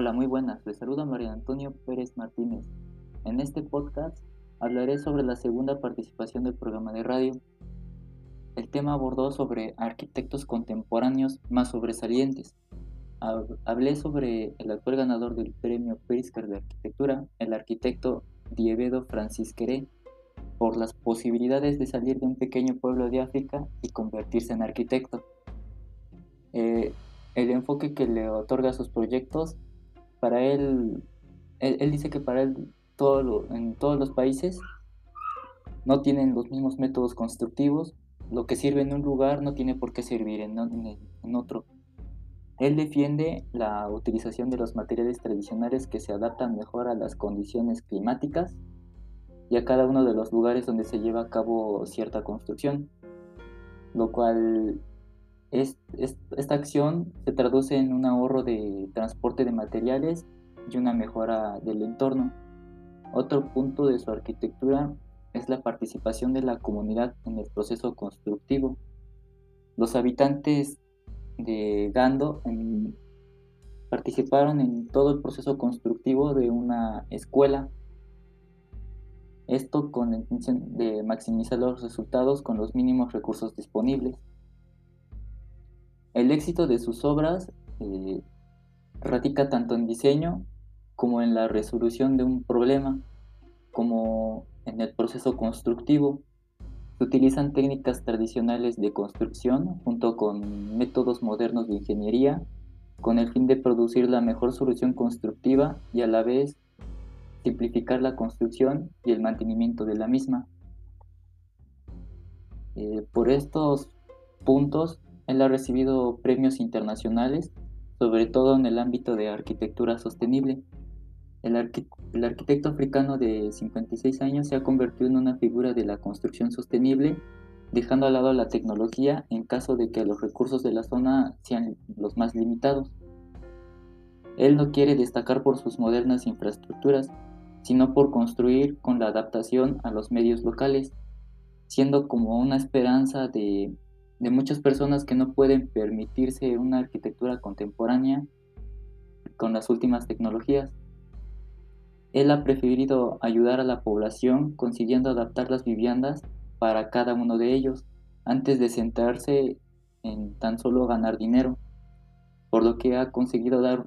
Hola, muy buenas. Les saluda María Antonio Pérez Martínez. En este podcast hablaré sobre la segunda participación del programa de radio. El tema abordó sobre arquitectos contemporáneos más sobresalientes. Hablé sobre el actual ganador del premio Pritzker de Arquitectura, el arquitecto Dievedo Francisqueré, por las posibilidades de salir de un pequeño pueblo de África y convertirse en arquitecto. Eh, el enfoque que le otorga a sus proyectos para él, él, dice que para él todo en todos los países no tienen los mismos métodos constructivos, lo que sirve en un lugar no tiene por qué servir en, en otro. Él defiende la utilización de los materiales tradicionales que se adaptan mejor a las condiciones climáticas y a cada uno de los lugares donde se lleva a cabo cierta construcción, lo cual esta acción se traduce en un ahorro de transporte de materiales y una mejora del entorno. Otro punto de su arquitectura es la participación de la comunidad en el proceso constructivo. Los habitantes de Gando participaron en todo el proceso constructivo de una escuela. Esto con la intención de maximizar los resultados con los mínimos recursos disponibles. El éxito de sus obras eh, radica tanto en diseño como en la resolución de un problema, como en el proceso constructivo. Se utilizan técnicas tradicionales de construcción junto con métodos modernos de ingeniería con el fin de producir la mejor solución constructiva y a la vez simplificar la construcción y el mantenimiento de la misma. Eh, por estos puntos él ha recibido premios internacionales, sobre todo en el ámbito de arquitectura sostenible. El, arquitecto africano de 56 años se ha convertido en una figura de la construcción sostenible, dejando al lado la tecnología en caso de que los recursos de la zona sean los más limitados. Él no quiere destacar por sus modernas infraestructuras, sino por construir con la adaptación a los medios locales, siendo como una esperanza de de muchas personas que no pueden permitirse una arquitectura contemporánea con las últimas tecnologías. Él ha preferido ayudar a la población consiguiendo adaptar las viviendas para cada uno de ellos antes de centrarse en tan solo ganar dinero, por lo que ha conseguido dar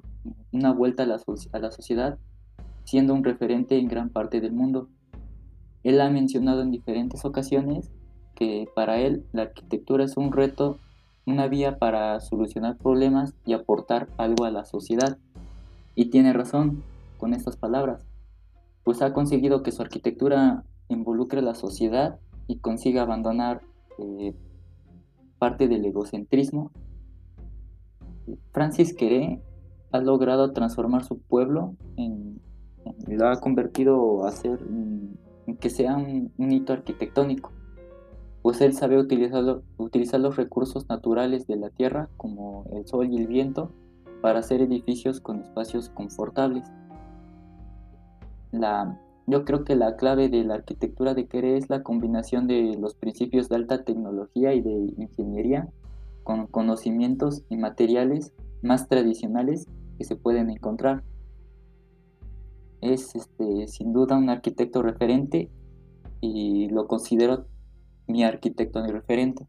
una vuelta a la, a la sociedad siendo un referente en gran parte del mundo. Él ha mencionado en diferentes ocasiones que para él la arquitectura es un reto, una vía para solucionar problemas y aportar algo a la sociedad. Y tiene razón con estas palabras, pues ha conseguido que su arquitectura involucre a la sociedad y consiga abandonar eh, parte del egocentrismo. Francis Queré ha logrado transformar su pueblo en, lo ha convertido a ser en que sea un hito arquitectónico pues él sabe utilizar, utilizar los recursos naturales de la tierra, como el sol y el viento, para hacer edificios con espacios confortables. La, yo creo que la clave de la arquitectura de Quere es la combinación de los principios de alta tecnología y de ingeniería con conocimientos y materiales más tradicionales que se pueden encontrar. Es este, sin duda un arquitecto referente y lo considero mi arquitecto, mi referente.